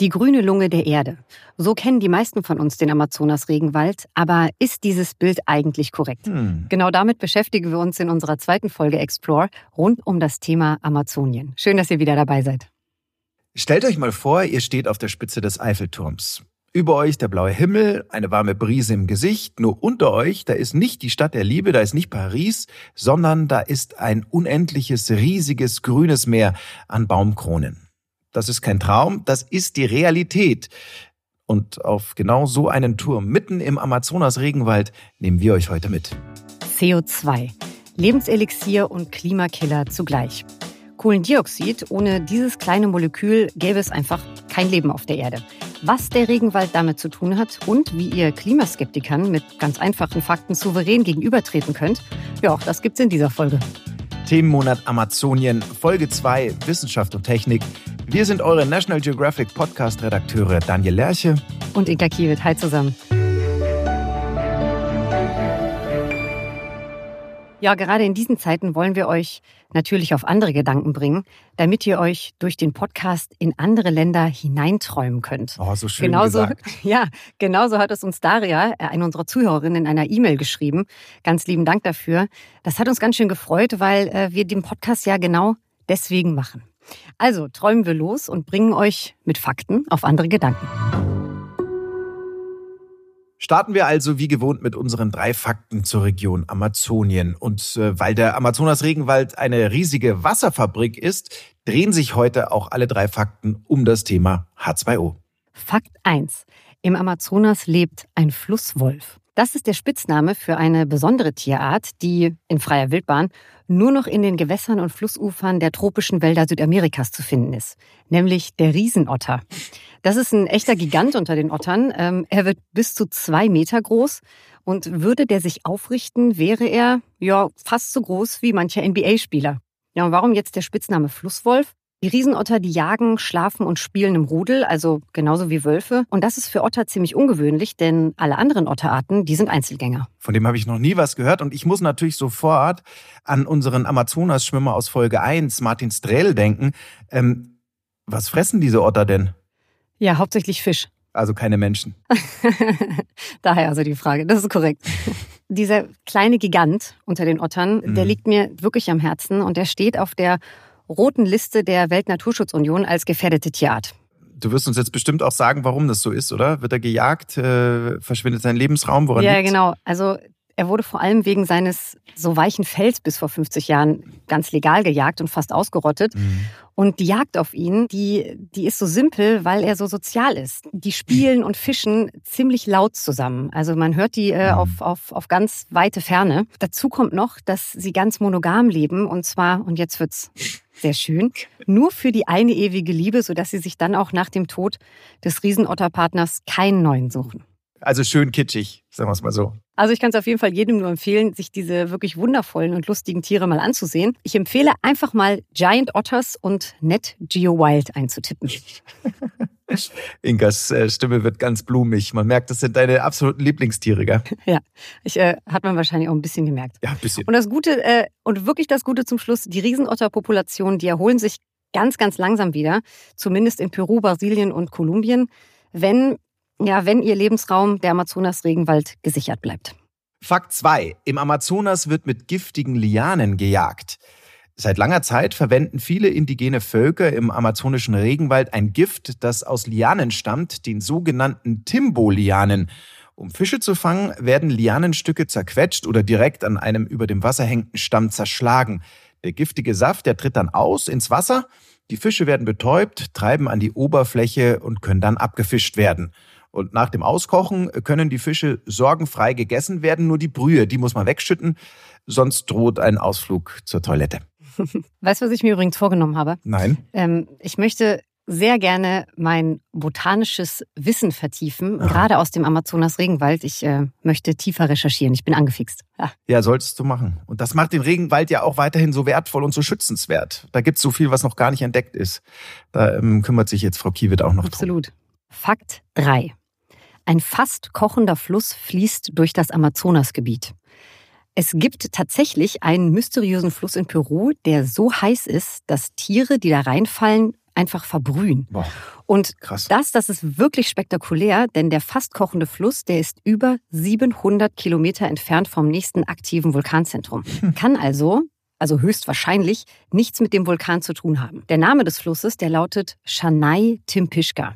Die grüne Lunge der Erde. So kennen die meisten von uns den Amazonas-Regenwald. Aber ist dieses Bild eigentlich korrekt? Hm. Genau damit beschäftigen wir uns in unserer zweiten Folge Explore rund um das Thema Amazonien. Schön, dass ihr wieder dabei seid. Stellt euch mal vor, ihr steht auf der Spitze des Eiffelturms. Über euch der blaue Himmel, eine warme Brise im Gesicht. Nur unter euch, da ist nicht die Stadt der Liebe, da ist nicht Paris, sondern da ist ein unendliches, riesiges, grünes Meer an Baumkronen. Das ist kein Traum, das ist die Realität. Und auf genau so einen Turm mitten im Amazonas-Regenwald nehmen wir euch heute mit. CO2. Lebenselixier und Klimakiller zugleich. Kohlendioxid, ohne dieses kleine Molekül gäbe es einfach kein Leben auf der Erde. Was der Regenwald damit zu tun hat und wie ihr Klimaskeptikern mit ganz einfachen Fakten souverän gegenübertreten könnt, ja, auch das gibt's in dieser Folge. Themenmonat Amazonien, Folge 2 Wissenschaft und Technik. Wir sind eure National Geographic Podcast-Redakteure Daniel Lerche und Inka Kiewit. Hi zusammen. Ja, gerade in diesen Zeiten wollen wir euch natürlich auf andere Gedanken bringen, damit ihr euch durch den Podcast in andere Länder hineinträumen könnt. Oh, so schön genauso, gesagt. Ja, genauso hat es uns Daria, äh, eine unserer Zuhörerinnen, in einer E-Mail geschrieben. Ganz lieben Dank dafür. Das hat uns ganz schön gefreut, weil äh, wir den Podcast ja genau deswegen machen. Also träumen wir los und bringen euch mit Fakten auf andere Gedanken. Starten wir also wie gewohnt mit unseren drei Fakten zur Region Amazonien. Und äh, weil der Amazonas-Regenwald eine riesige Wasserfabrik ist, drehen sich heute auch alle drei Fakten um das Thema H2O. Fakt 1. Im Amazonas lebt ein Flusswolf. Das ist der Spitzname für eine besondere Tierart, die in freier Wildbahn nur noch in den Gewässern und Flussufern der tropischen Wälder Südamerikas zu finden ist, nämlich der Riesenotter. Das ist ein echter Gigant unter den Ottern. Ähm, er wird bis zu zwei Meter groß und würde der sich aufrichten, wäre er ja fast so groß wie mancher NBA-Spieler. Ja, und warum jetzt der Spitzname Flusswolf? Die Riesenotter, die jagen, schlafen und spielen im Rudel, also genauso wie Wölfe. Und das ist für Otter ziemlich ungewöhnlich, denn alle anderen Otterarten, die sind Einzelgänger. Von dem habe ich noch nie was gehört. Und ich muss natürlich sofort an unseren Amazonas-Schwimmer aus Folge 1, Martin Strel, denken. Ähm, was fressen diese Otter denn? Ja, hauptsächlich Fisch. Also keine Menschen. Daher also die Frage. Das ist korrekt. Dieser kleine Gigant unter den Ottern, mhm. der liegt mir wirklich am Herzen und der steht auf der roten Liste der Weltnaturschutzunion als gefährdete Tierart. Du wirst uns jetzt bestimmt auch sagen, warum das so ist, oder? Wird er gejagt? Äh, verschwindet sein Lebensraum? Woran ja, liegt's? genau. Also er wurde vor allem wegen seines so weichen Fells bis vor 50 Jahren ganz legal gejagt und fast ausgerottet. Mhm. Und die Jagd auf ihn, die, die ist so simpel, weil er so sozial ist. Die spielen und fischen ziemlich laut zusammen. Also man hört die äh, mhm. auf, auf, auf ganz weite Ferne. Dazu kommt noch, dass sie ganz monogam leben. Und zwar, und jetzt wird's sehr schön, nur für die eine ewige Liebe, sodass sie sich dann auch nach dem Tod des Riesenotterpartners keinen neuen suchen. Also schön kitschig, sagen wir es mal so. Also ich kann es auf jeden Fall jedem nur empfehlen, sich diese wirklich wundervollen und lustigen Tiere mal anzusehen. Ich empfehle einfach mal Giant Otters und Net Geo Wild einzutippen. Inkas äh, Stimme wird ganz blumig. Man merkt, das sind deine absoluten Lieblingstiere, gell? Ja, ich, äh, hat man wahrscheinlich auch ein bisschen gemerkt. Ja, ein bisschen. Und das Gute, äh, und wirklich das Gute zum Schluss, die Riesenotterpopulationen, die erholen sich ganz, ganz langsam wieder. Zumindest in Peru, Brasilien und Kolumbien. Wenn ja, wenn ihr Lebensraum der Amazonas-Regenwald gesichert bleibt. Fakt 2. Im Amazonas wird mit giftigen Lianen gejagt. Seit langer Zeit verwenden viele indigene Völker im amazonischen Regenwald ein Gift, das aus Lianen stammt, den sogenannten Timbo-Lianen. Um Fische zu fangen, werden Lianenstücke zerquetscht oder direkt an einem über dem Wasser hängenden Stamm zerschlagen. Der giftige Saft, der tritt dann aus ins Wasser. Die Fische werden betäubt, treiben an die Oberfläche und können dann abgefischt werden. Und nach dem Auskochen können die Fische sorgenfrei gegessen werden. Nur die Brühe, die muss man wegschütten, sonst droht ein Ausflug zur Toilette. Weißt du, was ich mir übrigens vorgenommen habe? Nein. Ähm, ich möchte sehr gerne mein botanisches Wissen vertiefen, Aha. gerade aus dem Amazonas-Regenwald. Ich äh, möchte tiefer recherchieren. Ich bin angefixt. Ja. ja, solltest du machen. Und das macht den Regenwald ja auch weiterhin so wertvoll und so schützenswert. Da gibt es so viel, was noch gar nicht entdeckt ist. Da ähm, kümmert sich jetzt Frau Kiewit auch noch Absolut. drum. Absolut. Fakt 3. Ein fast kochender Fluss fließt durch das Amazonasgebiet. Es gibt tatsächlich einen mysteriösen Fluss in Peru, der so heiß ist, dass Tiere, die da reinfallen, einfach verbrühen. Boah. Und Krass. das, das ist wirklich spektakulär, denn der fast kochende Fluss, der ist über 700 Kilometer entfernt vom nächsten aktiven Vulkanzentrum. Hm. Kann also, also höchstwahrscheinlich, nichts mit dem Vulkan zu tun haben. Der Name des Flusses, der lautet Shanai Timpishka.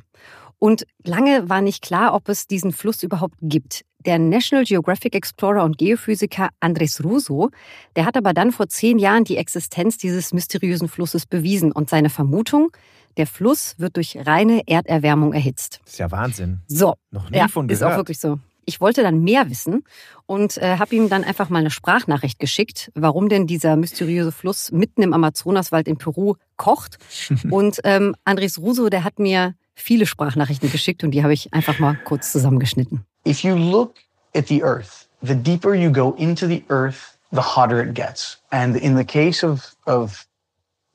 Und lange war nicht klar, ob es diesen Fluss überhaupt gibt. Der National Geographic Explorer und Geophysiker Andres Russo, der hat aber dann vor zehn Jahren die Existenz dieses mysteriösen Flusses bewiesen und seine Vermutung, der Fluss wird durch reine Erderwärmung erhitzt. Das ist ja Wahnsinn. So. Noch nie ja, von gehört. Ist auch wirklich so. Ich wollte dann mehr wissen und äh, habe ihm dann einfach mal eine Sprachnachricht geschickt, warum denn dieser mysteriöse Fluss mitten im Amazonaswald in Peru kocht. und ähm, Andres Russo, der hat mir viele Sprachnachrichten geschickt und die habe ich einfach mal kurz zusammengeschnitten. If you look at the earth, the deeper you go into the earth, the hotter it gets. And in the case of, of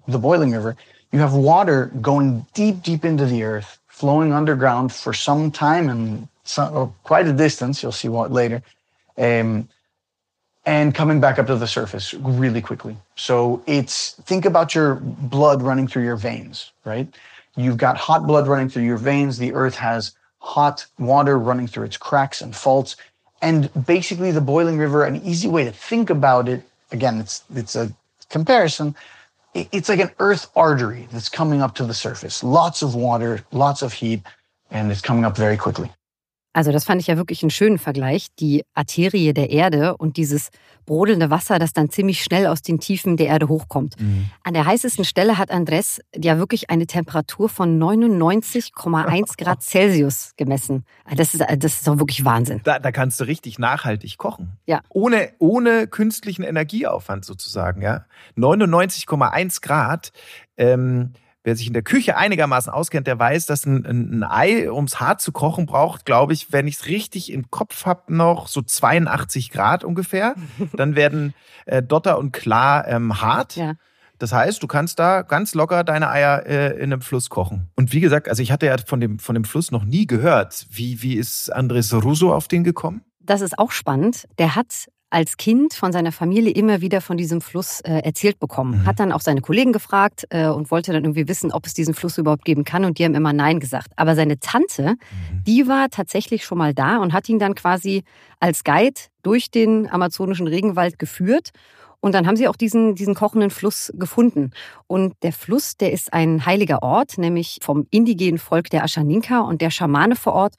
the boiling river, you have water going deep, deep into the earth, flowing underground for some time and some, oh, quite a distance. You'll see what later. Um, and coming back up to the surface really quickly. So it's think about your blood running through your veins, right? You've got hot blood running through your veins. The earth has hot water running through its cracks and faults. And basically, the boiling river, an easy way to think about it, again, it's, it's a comparison. It's like an earth artery that's coming up to the surface. Lots of water, lots of heat, and it's coming up very quickly. Also das fand ich ja wirklich einen schönen Vergleich, die Arterie der Erde und dieses brodelnde Wasser, das dann ziemlich schnell aus den Tiefen der Erde hochkommt. Mhm. An der heißesten Stelle hat Andres ja wirklich eine Temperatur von 99,1 Grad Celsius gemessen. Das ist, das ist doch wirklich Wahnsinn. Da, da kannst du richtig nachhaltig kochen. Ja. Ohne, ohne künstlichen Energieaufwand sozusagen, ja. 99,1 Grad. Ähm, Wer sich in der Küche einigermaßen auskennt, der weiß, dass ein, ein Ei, ums hart zu kochen, braucht, glaube ich, wenn ich es richtig im Kopf habe, noch so 82 Grad ungefähr. Dann werden äh, Dotter und Klar ähm, hart. Ja. Das heißt, du kannst da ganz locker deine Eier äh, in einem Fluss kochen. Und wie gesagt, also ich hatte ja von dem, von dem Fluss noch nie gehört. Wie, wie ist Andres Russo auf den gekommen? Das ist auch spannend. Der hat als Kind von seiner Familie immer wieder von diesem Fluss äh, erzählt bekommen. Mhm. Hat dann auch seine Kollegen gefragt äh, und wollte dann irgendwie wissen, ob es diesen Fluss überhaupt geben kann. Und die haben immer Nein gesagt. Aber seine Tante, mhm. die war tatsächlich schon mal da und hat ihn dann quasi als Guide durch den amazonischen Regenwald geführt. Und dann haben sie auch diesen, diesen kochenden Fluss gefunden. Und der Fluss, der ist ein heiliger Ort, nämlich vom indigenen Volk der Aschaninka und der Schamane vor Ort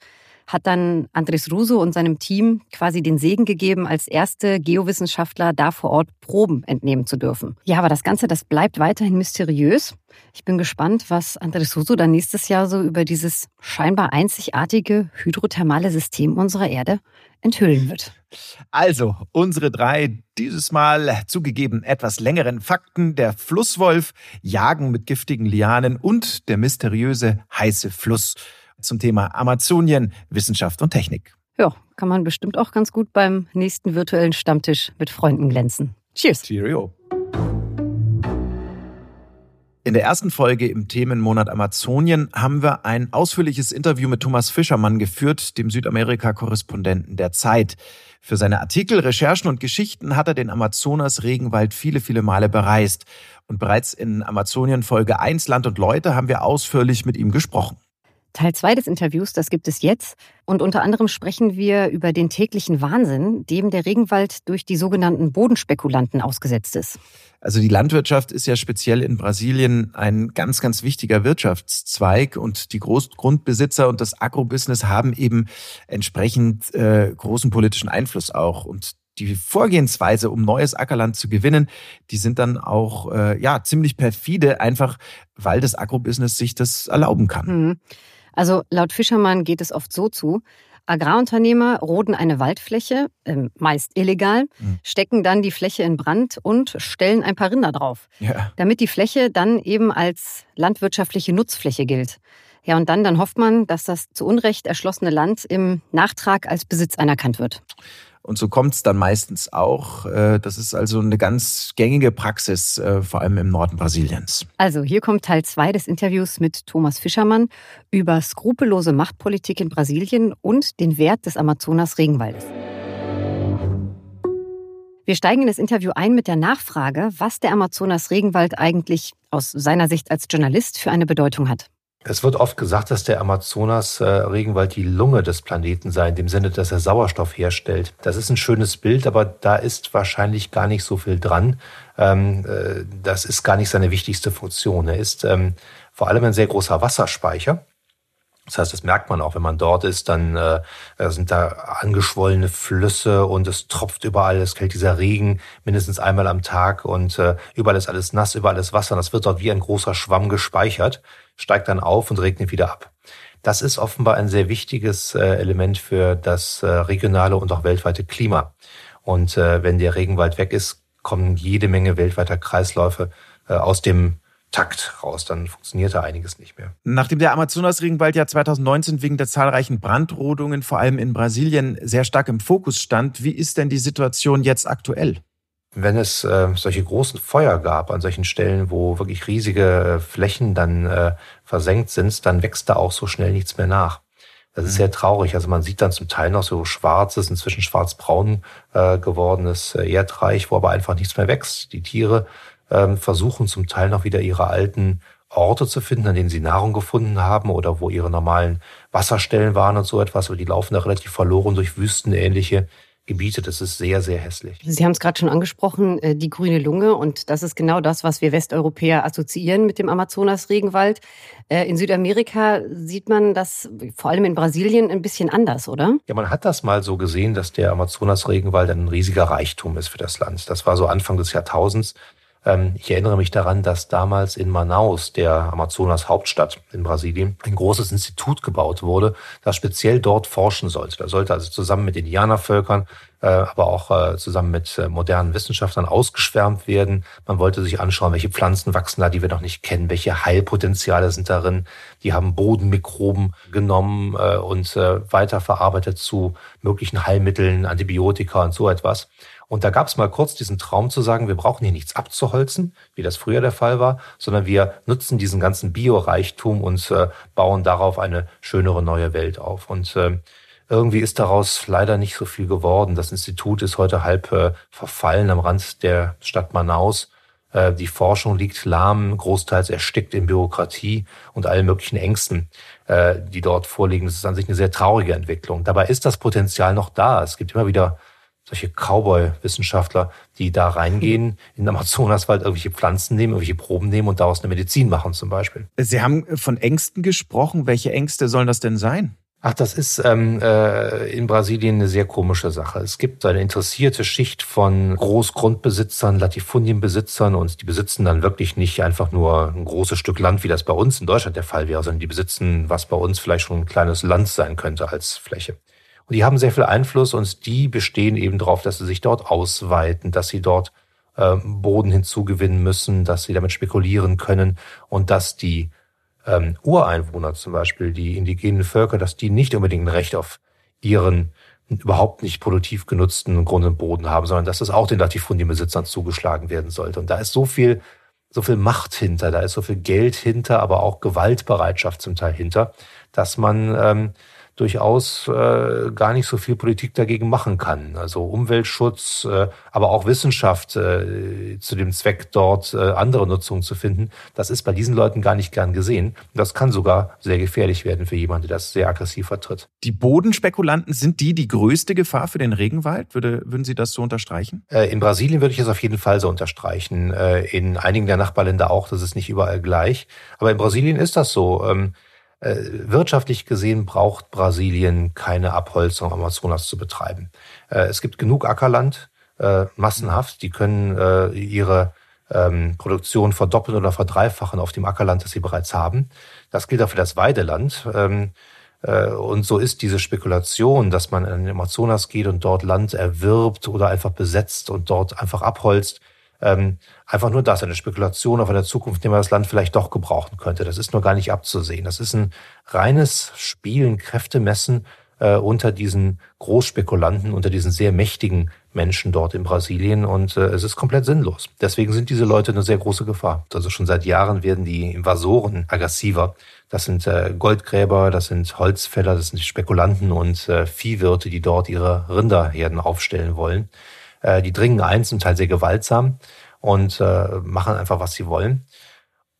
hat dann Andres Russo und seinem Team quasi den Segen gegeben, als erste Geowissenschaftler da vor Ort Proben entnehmen zu dürfen. Ja, aber das Ganze, das bleibt weiterhin mysteriös. Ich bin gespannt, was Andres Russo dann nächstes Jahr so über dieses scheinbar einzigartige hydrothermale System unserer Erde enthüllen wird. Also, unsere drei, dieses Mal zugegeben etwas längeren Fakten. Der Flusswolf, Jagen mit giftigen Lianen und der mysteriöse heiße Fluss zum Thema Amazonien, Wissenschaft und Technik. Ja, kann man bestimmt auch ganz gut beim nächsten virtuellen Stammtisch mit Freunden glänzen. Cheers. Cheerio. In der ersten Folge im Themenmonat Amazonien haben wir ein ausführliches Interview mit Thomas Fischermann geführt, dem Südamerika-Korrespondenten der Zeit. Für seine Artikel, Recherchen und Geschichten hat er den Amazonas-Regenwald viele, viele Male bereist. Und bereits in Amazonien Folge 1 Land und Leute haben wir ausführlich mit ihm gesprochen. Teil 2 des Interviews, das gibt es jetzt. Und unter anderem sprechen wir über den täglichen Wahnsinn, dem der Regenwald durch die sogenannten Bodenspekulanten ausgesetzt ist. Also die Landwirtschaft ist ja speziell in Brasilien ein ganz, ganz wichtiger Wirtschaftszweig und die Großgrundbesitzer und das Agrobusiness haben eben entsprechend äh, großen politischen Einfluss auch. Und die Vorgehensweise, um neues Ackerland zu gewinnen, die sind dann auch äh, ja ziemlich perfide, einfach weil das Agrobusiness sich das erlauben kann. Mhm. Also laut Fischermann geht es oft so zu. Agrarunternehmer roden eine Waldfläche, äh, meist illegal, mhm. stecken dann die Fläche in Brand und stellen ein paar Rinder drauf, ja. damit die Fläche dann eben als landwirtschaftliche Nutzfläche gilt. Ja, und dann, dann hofft man, dass das zu Unrecht erschlossene Land im Nachtrag als Besitz anerkannt wird. Und so kommt es dann meistens auch. Äh, das ist also eine ganz gängige Praxis, äh, vor allem im Norden Brasiliens. Also hier kommt Teil 2 des Interviews mit Thomas Fischermann über skrupellose Machtpolitik in Brasilien und den Wert des Amazonas-Regenwaldes. Wir steigen in das Interview ein mit der Nachfrage, was der Amazonas-Regenwald eigentlich aus seiner Sicht als Journalist für eine Bedeutung hat. Es wird oft gesagt, dass der Amazonas-Regenwald äh, die Lunge des Planeten sei, in dem Sinne, dass er Sauerstoff herstellt. Das ist ein schönes Bild, aber da ist wahrscheinlich gar nicht so viel dran. Ähm, äh, das ist gar nicht seine wichtigste Funktion. Er ist ähm, vor allem ein sehr großer Wasserspeicher. Das heißt, das merkt man auch, wenn man dort ist, dann äh, sind da angeschwollene Flüsse und es tropft überall, es fällt dieser Regen mindestens einmal am Tag und äh, überall ist alles nass, überall ist Wasser das wird dort wie ein großer Schwamm gespeichert, steigt dann auf und regnet wieder ab. Das ist offenbar ein sehr wichtiges äh, Element für das äh, regionale und auch weltweite Klima. Und äh, wenn der Regenwald weg ist, kommen jede Menge weltweiter Kreisläufe aus dem Takt raus, dann funktioniert da einiges nicht mehr. Nachdem der Amazonas-Regenwald ja 2019 wegen der zahlreichen Brandrodungen vor allem in Brasilien sehr stark im Fokus stand, wie ist denn die Situation jetzt aktuell? Wenn es äh, solche großen Feuer gab an solchen Stellen, wo wirklich riesige äh, Flächen dann äh, versenkt sind, dann wächst da auch so schnell nichts mehr nach. Das ist mhm. sehr traurig. Also man sieht dann zum Teil noch so schwarzes, inzwischen schwarzbraun äh, gewordenes äh, Erdreich, wo aber einfach nichts mehr wächst. Die Tiere ähm, versuchen zum Teil noch wieder ihre alten Orte zu finden, an denen sie Nahrung gefunden haben oder wo ihre normalen Wasserstellen waren und so etwas, aber die laufen da relativ verloren durch wüstenähnliche Gebiete. Das ist sehr, sehr hässlich. Sie haben es gerade schon angesprochen, äh, die grüne Lunge. Und das ist genau das, was wir Westeuropäer assoziieren mit dem Amazonas-Regenwald. Äh, in Südamerika sieht man das vor allem in Brasilien ein bisschen anders, oder? Ja, man hat das mal so gesehen, dass der Amazonas-Regenwald ein riesiger Reichtum ist für das Land. Das war so Anfang des Jahrtausends. Ähm, ich erinnere mich daran, dass damals in Manaus, der Amazonas Hauptstadt in Brasilien, ein großes Institut gebaut wurde, das speziell dort forschen sollte. Da sollte also zusammen mit Indianervölkern, äh, aber auch äh, zusammen mit äh, modernen Wissenschaftlern ausgeschwärmt werden. Man wollte sich anschauen, welche Pflanzen wachsen da, die wir noch nicht kennen, welche Heilpotenziale sind darin. Die haben Bodenmikroben genommen und weiterverarbeitet zu möglichen Heilmitteln, Antibiotika und so etwas. Und da gab es mal kurz diesen Traum zu sagen, wir brauchen hier nichts abzuholzen, wie das früher der Fall war, sondern wir nutzen diesen ganzen Bioreichtum und äh, bauen darauf eine schönere neue Welt auf. Und äh, irgendwie ist daraus leider nicht so viel geworden. Das Institut ist heute halb äh, verfallen am Rand der Stadt Manaus. Äh, die Forschung liegt lahm, großteils erstickt in Bürokratie und allen möglichen Ängsten, äh, die dort vorliegen. Das ist an sich eine sehr traurige Entwicklung. Dabei ist das Potenzial noch da. Es gibt immer wieder solche Cowboy-Wissenschaftler, die da reingehen, in den Amazonaswald irgendwelche Pflanzen nehmen, irgendwelche Proben nehmen und daraus eine Medizin machen zum Beispiel. Sie haben von Ängsten gesprochen. Welche Ängste sollen das denn sein? Ach, das ist ähm, äh, in Brasilien eine sehr komische Sache. Es gibt eine interessierte Schicht von Großgrundbesitzern, Latifundienbesitzern und die besitzen dann wirklich nicht einfach nur ein großes Stück Land, wie das bei uns in Deutschland der Fall wäre, sondern die besitzen, was bei uns vielleicht schon ein kleines Land sein könnte als Fläche. Und die haben sehr viel Einfluss und die bestehen eben darauf, dass sie sich dort ausweiten, dass sie dort äh, Boden hinzugewinnen müssen, dass sie damit spekulieren können und dass die ähm, Ureinwohner zum Beispiel, die indigenen Völker, dass die nicht unbedingt ein Recht auf ihren überhaupt nicht produktiv genutzten Grund und Boden haben, sondern dass das auch den Latifundienbesitzern zugeschlagen werden sollte. Und da ist so viel, so viel Macht hinter, da ist so viel Geld hinter, aber auch Gewaltbereitschaft zum Teil hinter, dass man ähm, durchaus äh, gar nicht so viel Politik dagegen machen kann. Also Umweltschutz, äh, aber auch Wissenschaft äh, zu dem Zweck dort äh, andere Nutzungen zu finden, das ist bei diesen Leuten gar nicht gern gesehen. Das kann sogar sehr gefährlich werden für jemanden, der das sehr aggressiv vertritt. Die Bodenspekulanten, sind die die größte Gefahr für den Regenwald? Würde, würden Sie das so unterstreichen? Äh, in Brasilien würde ich es auf jeden Fall so unterstreichen. Äh, in einigen der Nachbarländer auch, das ist nicht überall gleich. Aber in Brasilien ist das so. Ähm, äh, wirtschaftlich gesehen braucht Brasilien keine Abholzung Amazonas zu betreiben. Äh, es gibt genug Ackerland, äh, massenhaft, die können äh, ihre ähm, Produktion verdoppeln oder verdreifachen auf dem Ackerland, das sie bereits haben. Das gilt auch für das Weideland. Ähm, äh, und so ist diese Spekulation, dass man in den Amazonas geht und dort Land erwirbt oder einfach besetzt und dort einfach abholzt, ähm, einfach nur das, eine Spekulation auf eine Zukunft, in der man das Land vielleicht doch gebrauchen könnte. Das ist nur gar nicht abzusehen. Das ist ein reines Spielen, Kräftemessen äh, unter diesen Großspekulanten, unter diesen sehr mächtigen Menschen dort in Brasilien und äh, es ist komplett sinnlos. Deswegen sind diese Leute eine sehr große Gefahr. Also schon seit Jahren werden die Invasoren aggressiver. Das sind äh, Goldgräber, das sind Holzfäller, das sind Spekulanten und äh, Viehwirte, die dort ihre Rinderherden aufstellen wollen. Äh, die dringen ein, zum Teil sehr gewaltsam und äh, machen einfach, was sie wollen.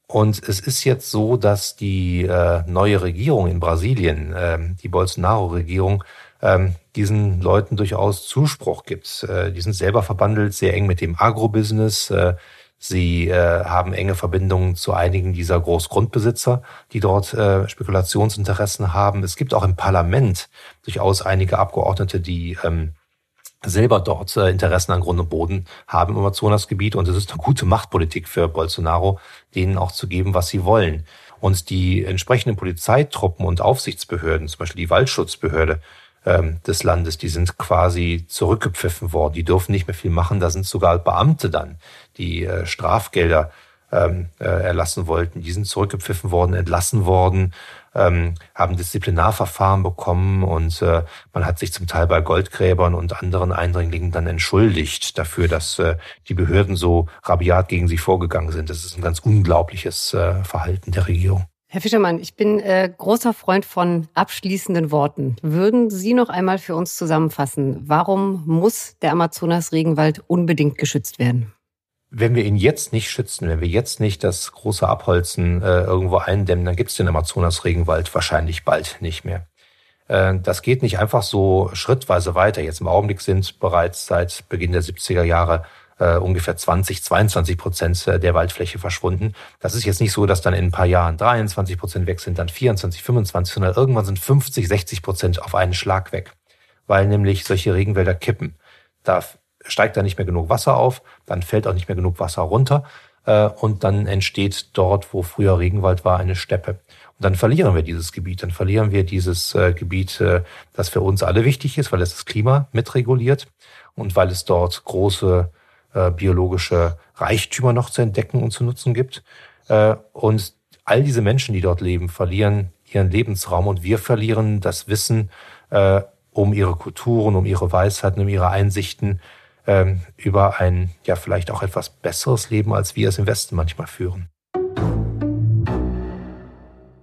Und es ist jetzt so, dass die äh, neue Regierung in Brasilien, äh, die Bolsonaro-Regierung, äh, diesen Leuten durchaus Zuspruch gibt. Äh, die sind selber verbandelt sehr eng mit dem Agrobusiness. Äh, sie äh, haben enge Verbindungen zu einigen dieser Großgrundbesitzer, die dort äh, Spekulationsinteressen haben. Es gibt auch im Parlament durchaus einige Abgeordnete, die ähm, selber dort äh, Interessen an Grund und Boden haben im Amazonasgebiet. Und es ist eine gute Machtpolitik für Bolsonaro, denen auch zu geben, was sie wollen. Und die entsprechenden Polizeitruppen und Aufsichtsbehörden, zum Beispiel die Waldschutzbehörde ähm, des Landes, die sind quasi zurückgepfiffen worden. Die dürfen nicht mehr viel machen. Da sind sogar Beamte dann, die äh, Strafgelder ähm, äh, erlassen wollten. Die sind zurückgepfiffen worden, entlassen worden ähm, haben Disziplinarverfahren bekommen und äh, man hat sich zum Teil bei Goldgräbern und anderen Eindringlingen dann entschuldigt dafür, dass äh, die Behörden so rabiat gegen sie vorgegangen sind. Das ist ein ganz unglaubliches äh, Verhalten der Regierung. Herr Fischermann, ich bin äh, großer Freund von abschließenden Worten. Würden Sie noch einmal für uns zusammenfassen, warum muss der Amazonas-Regenwald unbedingt geschützt werden? Wenn wir ihn jetzt nicht schützen, wenn wir jetzt nicht das große Abholzen äh, irgendwo eindämmen, dann gibt es den Amazonas-Regenwald wahrscheinlich bald nicht mehr. Äh, das geht nicht einfach so schrittweise weiter. Jetzt im Augenblick sind bereits seit Beginn der 70er Jahre äh, ungefähr 20, 22 Prozent der Waldfläche verschwunden. Das ist jetzt nicht so, dass dann in ein paar Jahren 23 Prozent weg sind, dann 24, 25, sondern irgendwann sind 50, 60 Prozent auf einen Schlag weg, weil nämlich solche Regenwälder kippen. Da steigt da nicht mehr genug Wasser auf, dann fällt auch nicht mehr genug Wasser runter äh, und dann entsteht dort, wo früher Regenwald war, eine Steppe. Und dann verlieren wir dieses Gebiet, dann verlieren wir dieses äh, Gebiet, äh, das für uns alle wichtig ist, weil es das Klima mitreguliert und weil es dort große äh, biologische Reichtümer noch zu entdecken und zu nutzen gibt. Äh, und all diese Menschen, die dort leben, verlieren ihren Lebensraum und wir verlieren das Wissen äh, um ihre Kulturen, um ihre Weisheiten, um ihre Einsichten, ähm, über ein ja vielleicht auch etwas besseres Leben, als wir es im Westen manchmal führen.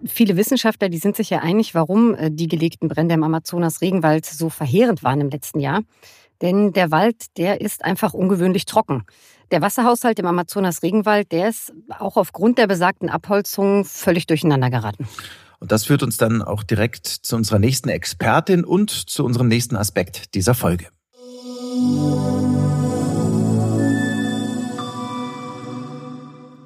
Viele Wissenschaftler, die sind sich ja einig, warum äh, die gelegten Brände im Amazonas-Regenwald so verheerend waren im letzten Jahr. Denn der Wald, der ist einfach ungewöhnlich trocken. Der Wasserhaushalt im Amazonas-Regenwald, der ist auch aufgrund der besagten Abholzung völlig durcheinander geraten. Und das führt uns dann auch direkt zu unserer nächsten Expertin und zu unserem nächsten Aspekt dieser Folge.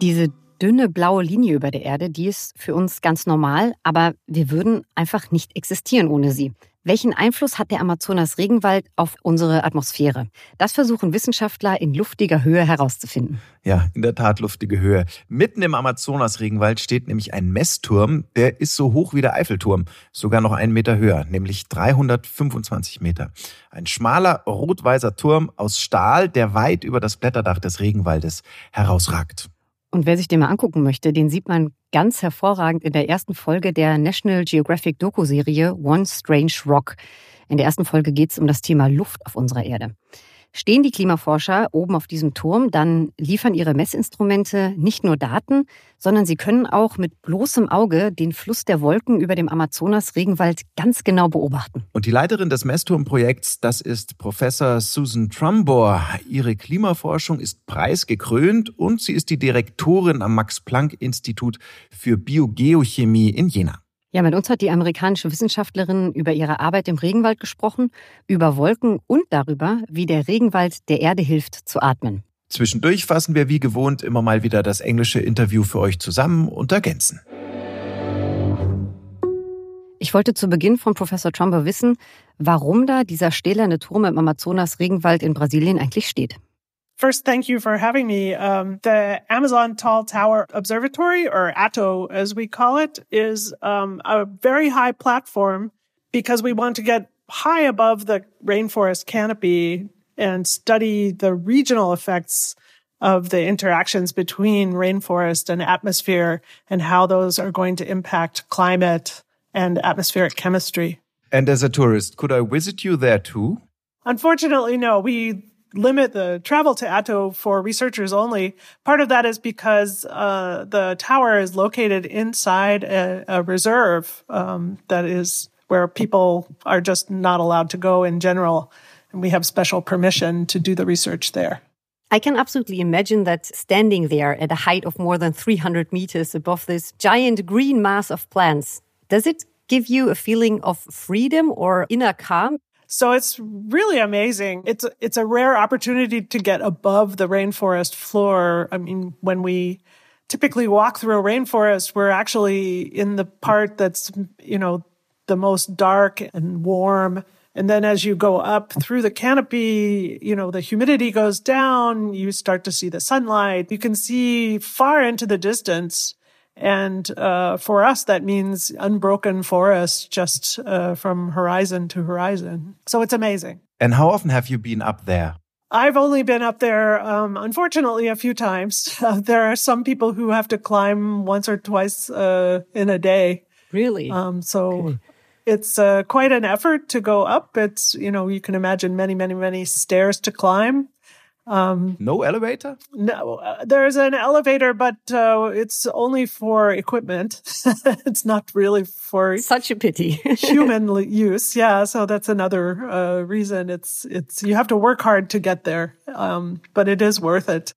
Diese dünne blaue Linie über der Erde, die ist für uns ganz normal, aber wir würden einfach nicht existieren ohne sie. Welchen Einfluss hat der Amazonas-Regenwald auf unsere Atmosphäre? Das versuchen Wissenschaftler in luftiger Höhe herauszufinden. Ja, in der Tat luftige Höhe. Mitten im Amazonas-Regenwald steht nämlich ein Messturm, der ist so hoch wie der Eiffelturm, sogar noch einen Meter höher, nämlich 325 Meter. Ein schmaler rot-weißer Turm aus Stahl, der weit über das Blätterdach des Regenwaldes herausragt. Und wer sich den mal angucken möchte, den sieht man ganz hervorragend in der ersten Folge der National Geographic Doku-Serie One Strange Rock. In der ersten Folge geht es um das Thema Luft auf unserer Erde. Stehen die Klimaforscher oben auf diesem Turm, dann liefern ihre Messinstrumente nicht nur Daten, sondern sie können auch mit bloßem Auge den Fluss der Wolken über dem Amazonas-Regenwald ganz genau beobachten. Und die Leiterin des Messturmprojekts, das ist Professor Susan Trumbor. Ihre Klimaforschung ist preisgekrönt und sie ist die Direktorin am Max-Planck-Institut für Biogeochemie in Jena. Ja, mit uns hat die amerikanische Wissenschaftlerin über ihre Arbeit im Regenwald gesprochen, über Wolken und darüber, wie der Regenwald der Erde hilft zu atmen. Zwischendurch fassen wir wie gewohnt immer mal wieder das englische Interview für euch zusammen und ergänzen. Ich wollte zu Beginn von Professor Trumbo wissen, warum da dieser stählerne Turm im Amazonas-Regenwald in Brasilien eigentlich steht. First, thank you for having me. Um, the Amazon Tall Tower Observatory, or ATO as we call it, is um, a very high platform because we want to get high above the rainforest canopy and study the regional effects of the interactions between rainforest and atmosphere and how those are going to impact climate and atmospheric chemistry. And as a tourist, could I visit you there too? Unfortunately, no. We limit the travel to Atto for researchers only. Part of that is because uh, the tower is located inside a, a reserve um, that is where people are just not allowed to go in general. And we have special permission to do the research there. I can absolutely imagine that standing there at a height of more than 300 meters above this giant green mass of plants. Does it give you a feeling of freedom or inner calm? So it's really amazing. It's it's a rare opportunity to get above the rainforest floor. I mean, when we typically walk through a rainforest, we're actually in the part that's, you know, the most dark and warm. And then as you go up through the canopy, you know, the humidity goes down. You start to see the sunlight. You can see far into the distance. And uh, for us, that means unbroken forest just uh, from horizon to horizon. So it's amazing. And how often have you been up there? I've only been up there, um, unfortunately, a few times. Uh, there are some people who have to climb once or twice uh, in a day. Really? Um, so okay. it's uh, quite an effort to go up. It's, you know, you can imagine many, many, many stairs to climb. Um, no elevator? No, uh, there's an elevator, but uh, it's only for equipment. it's not really for such a pity human use. Yeah, so that's another uh, reason. It's it's you have to work hard to get there, um, but it is worth it.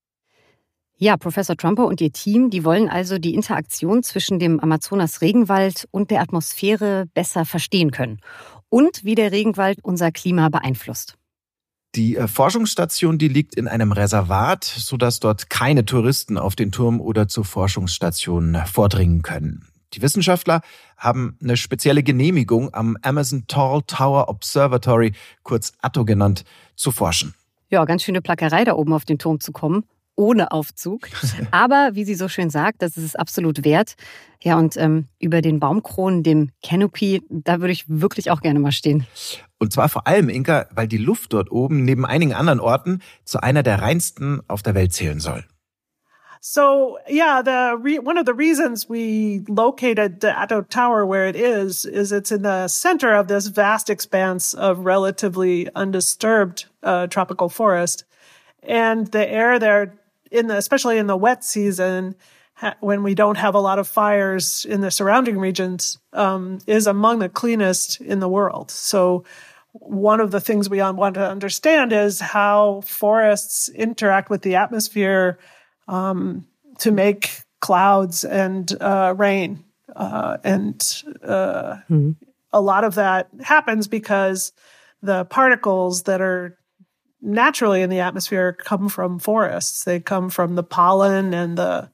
Ja, Professor Trumper und ihr Team, die wollen also die Interaktion zwischen dem Amazonas-Regenwald und der Atmosphäre besser verstehen können und wie der Regenwald unser Klima beeinflusst. Die äh, Forschungsstation, die liegt in einem Reservat, sodass dort keine Touristen auf den Turm oder zur Forschungsstation vordringen können. Die Wissenschaftler haben eine spezielle Genehmigung am Amazon Tall Tower Observatory, kurz ATO genannt, zu forschen. Ja, ganz schöne Plackerei da oben auf den Turm zu kommen ohne Aufzug. Aber wie sie so schön sagt, das ist es absolut wert. Ja, und ähm, über den Baumkronen, dem Canopy, da würde ich wirklich auch gerne mal stehen. Und zwar vor allem, Inka, weil die Luft dort oben neben einigen anderen Orten zu einer der reinsten auf der Welt zählen soll. So yeah, the one of the reasons we located the Atto Tower where it is is it's in the center of this vast expanse of relatively undisturbed uh, tropical forest, and the air there in the, especially in the wet season, when we don't have a lot of fires in the surrounding regions, um, is among the cleanest in the world. So one of the things we want to understand is how forests interact with the atmosphere um, to make clouds and uh, rain. Uh, and uh, mm-hmm. a lot of that happens because the particles that are naturally in the atmosphere come from forests. They come from the pollen and the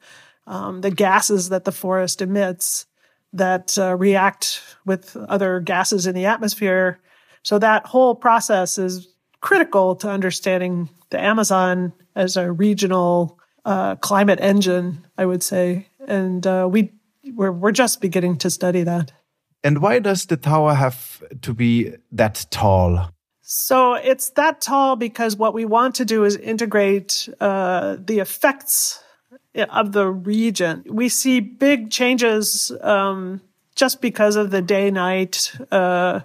um, the gases that the forest emits that uh, react with other gases in the atmosphere. So that whole process is critical to understanding the Amazon as a regional uh, climate engine, I would say. And uh, we we're we're just beginning to study that. And why does the tower have to be that tall? So it's that tall because what we want to do is integrate uh, the effects of the region. We see big changes um, just because of the day night uh,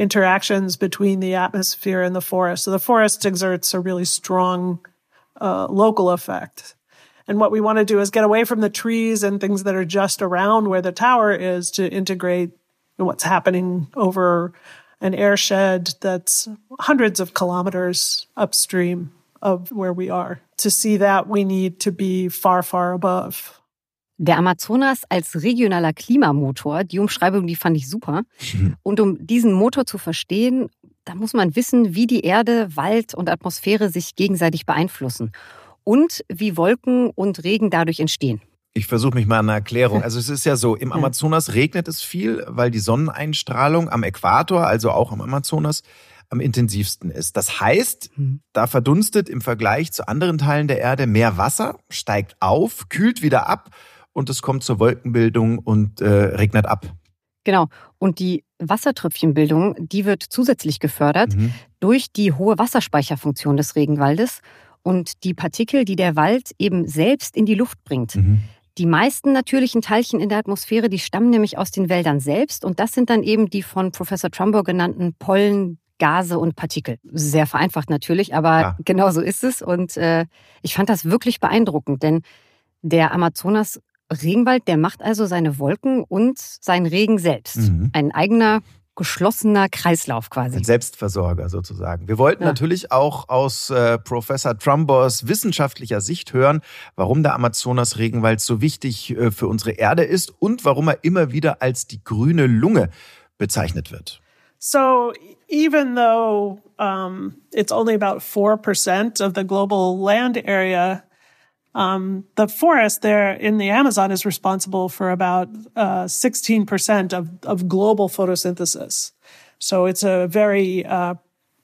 interactions between the atmosphere and the forest. So the forest exerts a really strong uh, local effect. And what we want to do is get away from the trees and things that are just around where the tower is to integrate what's happening over an airshed that's hundreds of kilometers upstream of where we are. To see that, we need to be far, far above. Der Amazonas als regionaler Klimamotor, die Umschreibung, die fand ich super. Und um diesen Motor zu verstehen, da muss man wissen, wie die Erde, Wald und Atmosphäre sich gegenseitig beeinflussen und wie Wolken und Regen dadurch entstehen. Ich versuche mich mal an einer Erklärung. Also es ist ja so, im Amazonas regnet es viel, weil die Sonneneinstrahlung am Äquator, also auch am Amazonas, am intensivsten ist. Das heißt, hm. da verdunstet im Vergleich zu anderen Teilen der Erde mehr Wasser, steigt auf, kühlt wieder ab und es kommt zur Wolkenbildung und äh, regnet ab. Genau. Und die Wassertröpfchenbildung, die wird zusätzlich gefördert mhm. durch die hohe Wasserspeicherfunktion des Regenwaldes und die Partikel, die der Wald eben selbst in die Luft bringt. Mhm. Die meisten natürlichen Teilchen in der Atmosphäre, die stammen nämlich aus den Wäldern selbst und das sind dann eben die von Professor Trumbo genannten Pollen, Gase und Partikel. Sehr vereinfacht natürlich, aber ja. genau so ist es und äh, ich fand das wirklich beeindruckend, denn der Amazonas Regenwald, der macht also seine Wolken und seinen Regen selbst. Mhm. Ein eigener geschlossener Kreislauf quasi. Ein Selbstversorger sozusagen. Wir wollten ja. natürlich auch aus äh, Professor Trumbors wissenschaftlicher Sicht hören, warum der Amazonas-Regenwald so wichtig äh, für unsere Erde ist und warum er immer wieder als die grüne Lunge bezeichnet wird. So even though um, it's only about 4% of the global land area, um, the forest there in the Amazon is responsible for about uh, 16% of, of global photosynthesis. So it's a very uh,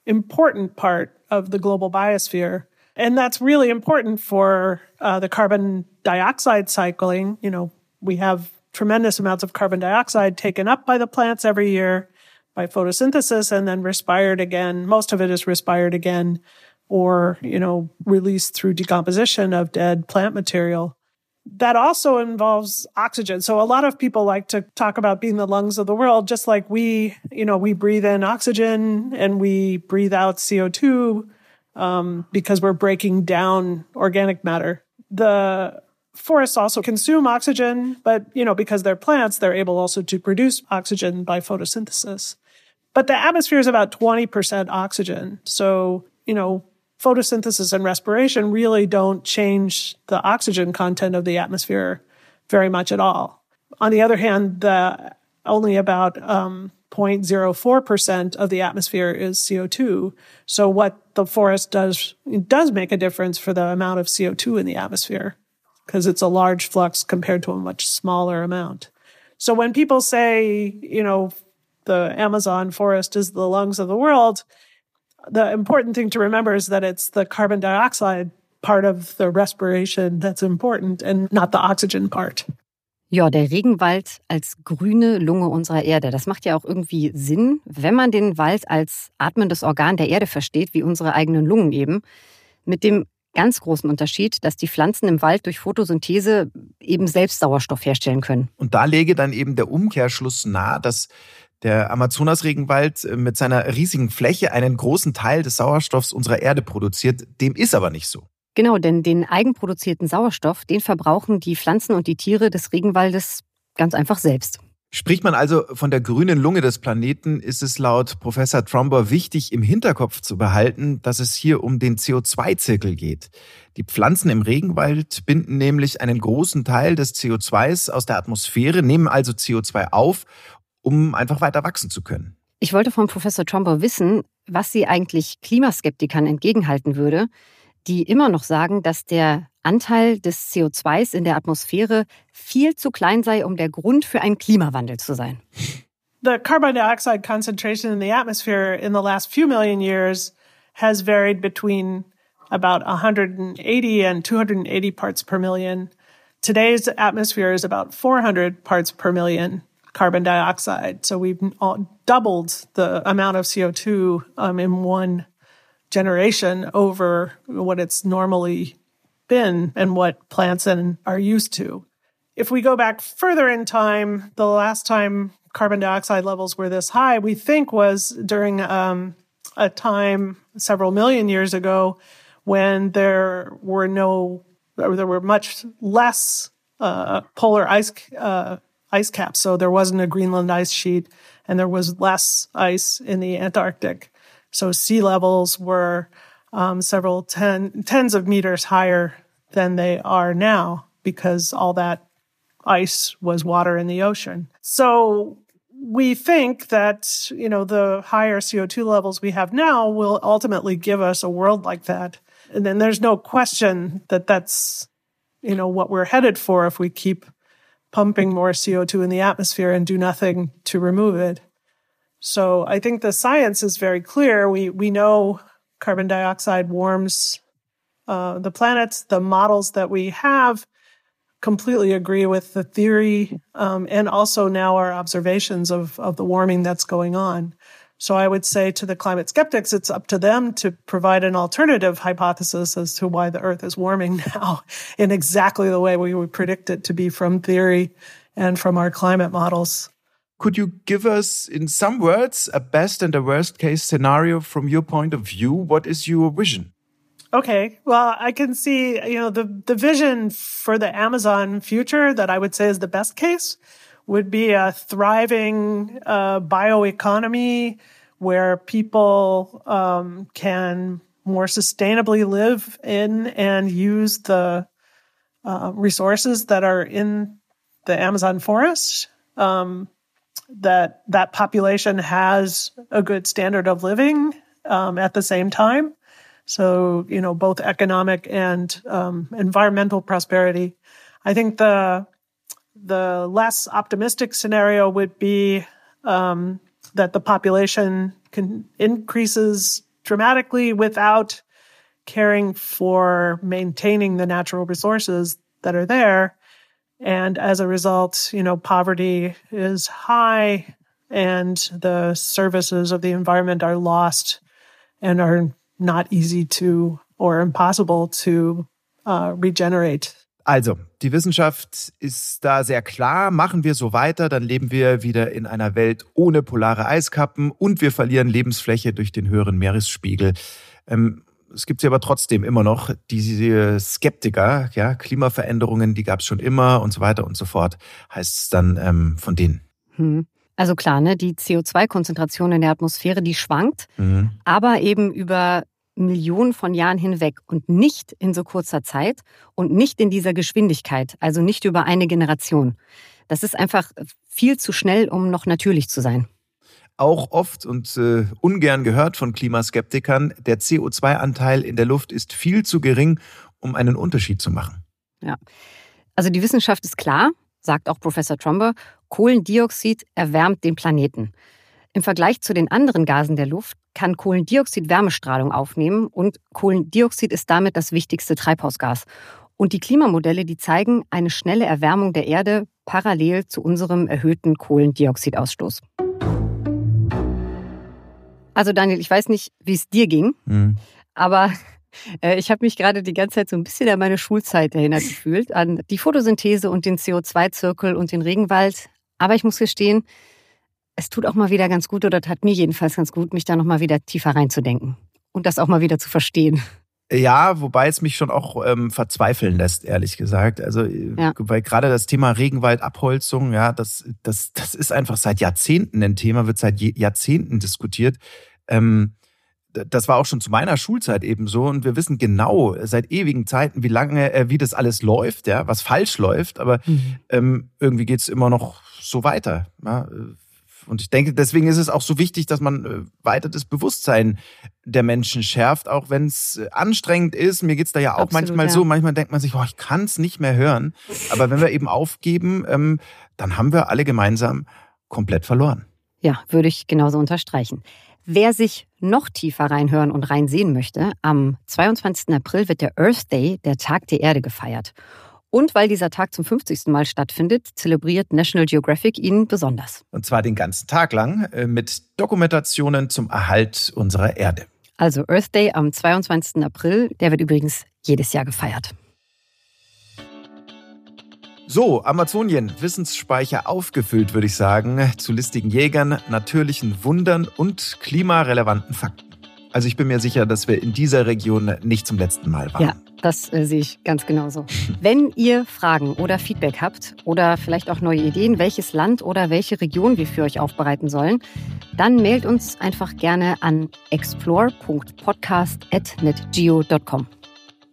important part of the global biosphere. And that's really important for uh, the carbon dioxide cycling. You know, we have tremendous amounts of carbon dioxide taken up by the plants every year by photosynthesis and then respired again. Most of it is respired again or, you know, released through decomposition of dead plant material. That also involves oxygen. So a lot of people like to talk about being the lungs of the world, just like we, you know, we breathe in oxygen and we breathe out CO2 um, because we're breaking down organic matter. The forests also consume oxygen, but, you know, because they're plants, they're able also to produce oxygen by photosynthesis. But the atmosphere is about 20% oxygen. So, you know, photosynthesis and respiration really don't change the oxygen content of the atmosphere very much at all. On the other hand, the only about um, 0.04% of the atmosphere is CO2. So what the forest does does make a difference for the amount of CO2 in the atmosphere because it's a large flux compared to a much smaller amount. So when people say, you know, the Amazon forest is the lungs of the world, the important thing to remember is that it's the carbon dioxide part of the respiration that's important and not the oxygen part. Ja, der Regenwald als grüne Lunge unserer Erde. Das macht ja auch irgendwie Sinn, wenn man den Wald als atmendes Organ der Erde versteht, wie unsere eigenen Lungen eben. Mit dem ganz großen Unterschied, dass die Pflanzen im Wald durch Photosynthese eben selbst Sauerstoff herstellen können. Und da lege dann eben der Umkehrschluss nahe, dass der Amazonasregenwald äh, mit seiner riesigen Fläche einen großen Teil des Sauerstoffs unserer Erde produziert. Dem ist aber nicht so. Genau, denn den eigenproduzierten Sauerstoff, den verbrauchen die Pflanzen und die Tiere des Regenwaldes ganz einfach selbst. Spricht man also von der grünen Lunge des Planeten, ist es laut Professor Tromber wichtig, im Hinterkopf zu behalten, dass es hier um den CO2-Zirkel geht. Die Pflanzen im Regenwald binden nämlich einen großen Teil des CO2s aus der Atmosphäre, nehmen also CO2 auf um einfach weiter wachsen zu können. Ich wollte von Professor Trombo wissen, was sie eigentlich Klimaskeptikern entgegenhalten würde, die immer noch sagen, dass der Anteil des CO2s in der Atmosphäre viel zu klein sei, um der Grund für einen Klimawandel zu sein. The carbon dioxide concentration in the atmosphere in the last few million years has varied between about 180 and 280 parts per million. Today's atmosphere is about 400 parts per million. Carbon dioxide. So we've doubled the amount of CO2 um, in one generation over what it's normally been and what plants and are used to. If we go back further in time, the last time carbon dioxide levels were this high, we think was during um, a time several million years ago when there were no, there were much less uh, polar ice uh, ice cap. So there wasn't a Greenland ice sheet and there was less ice in the Antarctic. So sea levels were um, several ten, tens of meters higher than they are now because all that ice was water in the ocean. So we think that, you know, the higher CO2 levels we have now will ultimately give us a world like that. And then there's no question that that's, you know, what we're headed for if we keep pumping more CO2 in the atmosphere and do nothing to remove it. So I think the science is very clear. We, we know carbon dioxide warms uh, the planets. The models that we have completely agree with the theory um, and also now our observations of, of the warming that's going on. So I would say to the climate skeptics, it's up to them to provide an alternative hypothesis as to why the Earth is warming now in exactly the way we would predict it to be from theory and from our climate models. Could you give us, in some words, a best and a worst case scenario from your point of view? What is your vision? Okay. Well, I can see, you know, the, the vision for the Amazon future that I would say is the best case would be a thriving uh, bioeconomy where people um, can more sustainably live in and use the uh, resources that are in the Amazon forest. Um, that that population has a good standard of living um, at the same time. So you know both economic and um, environmental prosperity. I think the the less optimistic scenario would be um, that the population can increases dramatically without caring for maintaining the natural resources that are there. And as a result, you know, poverty is high and the services of the environment are lost and are not easy to or impossible to uh, regenerate. Also, die Wissenschaft ist da sehr klar. Machen wir so weiter, dann leben wir wieder in einer Welt ohne polare Eiskappen und wir verlieren Lebensfläche durch den höheren Meeresspiegel. Ähm, es gibt sie aber trotzdem immer noch diese Skeptiker, ja, Klimaveränderungen, die gab es schon immer und so weiter und so fort, heißt es dann ähm, von denen. Hm. Also klar, ne, die CO2-Konzentration in der Atmosphäre, die schwankt, mhm. aber eben über Millionen von Jahren hinweg und nicht in so kurzer Zeit und nicht in dieser Geschwindigkeit, also nicht über eine Generation. Das ist einfach viel zu schnell, um noch natürlich zu sein auch oft und äh, ungern gehört von Klimaskeptikern, der CO2-Anteil in der Luft ist viel zu gering, um einen Unterschied zu machen. Ja, also die Wissenschaft ist klar, sagt auch Professor Tromber, Kohlendioxid erwärmt den Planeten. Im Vergleich zu den anderen Gasen der Luft kann Kohlendioxid Wärmestrahlung aufnehmen und Kohlendioxid ist damit das wichtigste Treibhausgas. Und die Klimamodelle, die zeigen eine schnelle Erwärmung der Erde parallel zu unserem erhöhten Kohlendioxidausstoß. Also Daniel, ich weiß nicht, wie es dir ging, mhm. aber äh, ich habe mich gerade die ganze Zeit so ein bisschen an meine Schulzeit erinnert gefühlt, an die Photosynthese und den CO2-Zirkel und den Regenwald. Aber ich muss gestehen, es tut auch mal wieder ganz gut oder tat mir jedenfalls ganz gut, mich da noch mal wieder tiefer reinzudenken und das auch mal wieder zu verstehen. Ja, wobei es mich schon auch ähm, verzweifeln lässt, ehrlich gesagt. Also, äh, ja. weil gerade das Thema Regenwaldabholzung, ja, das, das, das ist einfach seit Jahrzehnten ein Thema, wird seit Jahrzehnten diskutiert. Ähm, das war auch schon zu meiner Schulzeit eben so und wir wissen genau seit ewigen Zeiten, wie lange, äh, wie das alles läuft, ja, was falsch läuft, aber mhm. ähm, irgendwie geht's immer noch so weiter. Ja? Und ich denke, deswegen ist es auch so wichtig, dass man äh, weiter das Bewusstsein der Menschen schärft, auch wenn es äh, anstrengend ist. Mir geht's da ja auch Absolut, manchmal ja. so. Manchmal denkt man sich, oh, ich kann es nicht mehr hören. Aber wenn wir eben aufgeben, ähm, dann haben wir alle gemeinsam komplett verloren. Ja, würde ich genauso unterstreichen. Wer sich noch tiefer reinhören und reinsehen möchte, am 22. April wird der Earth Day, der Tag der Erde, gefeiert. Und weil dieser Tag zum 50. Mal stattfindet, zelebriert National Geographic ihn besonders. Und zwar den ganzen Tag lang äh, mit Dokumentationen zum Erhalt unserer Erde. Also Earth Day am 22. April, der wird übrigens jedes Jahr gefeiert. So, Amazonien, Wissensspeicher aufgefüllt, würde ich sagen, zu listigen Jägern, natürlichen Wundern und klimarelevanten Fakten. Also ich bin mir sicher, dass wir in dieser Region nicht zum letzten Mal waren. Ja, das äh, sehe ich ganz genauso. Wenn ihr Fragen oder Feedback habt oder vielleicht auch neue Ideen, welches Land oder welche Region wir für euch aufbereiten sollen, dann mailt uns einfach gerne an explore.podcast.netgeo.com.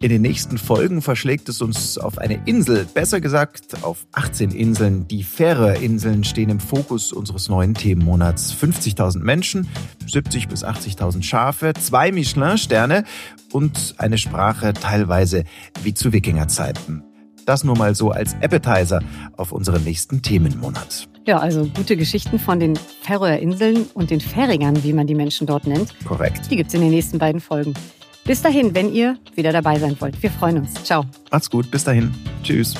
In den nächsten Folgen verschlägt es uns auf eine Insel, besser gesagt auf 18 Inseln. Die Färöerinseln stehen im Fokus unseres neuen Themenmonats. 50.000 Menschen, 70.000 bis 80.000 Schafe, zwei Michelin-Sterne und eine Sprache teilweise wie zu Wikingerzeiten. Das nur mal so als Appetizer auf unseren nächsten Themenmonat. Ja, also gute Geschichten von den Färöerinseln und den Färingern, wie man die Menschen dort nennt. Korrekt. Die gibt es in den nächsten beiden Folgen. Bis dahin, wenn ihr wieder dabei sein wollt. Wir freuen uns. Ciao. Macht's gut. Bis dahin. Tschüss.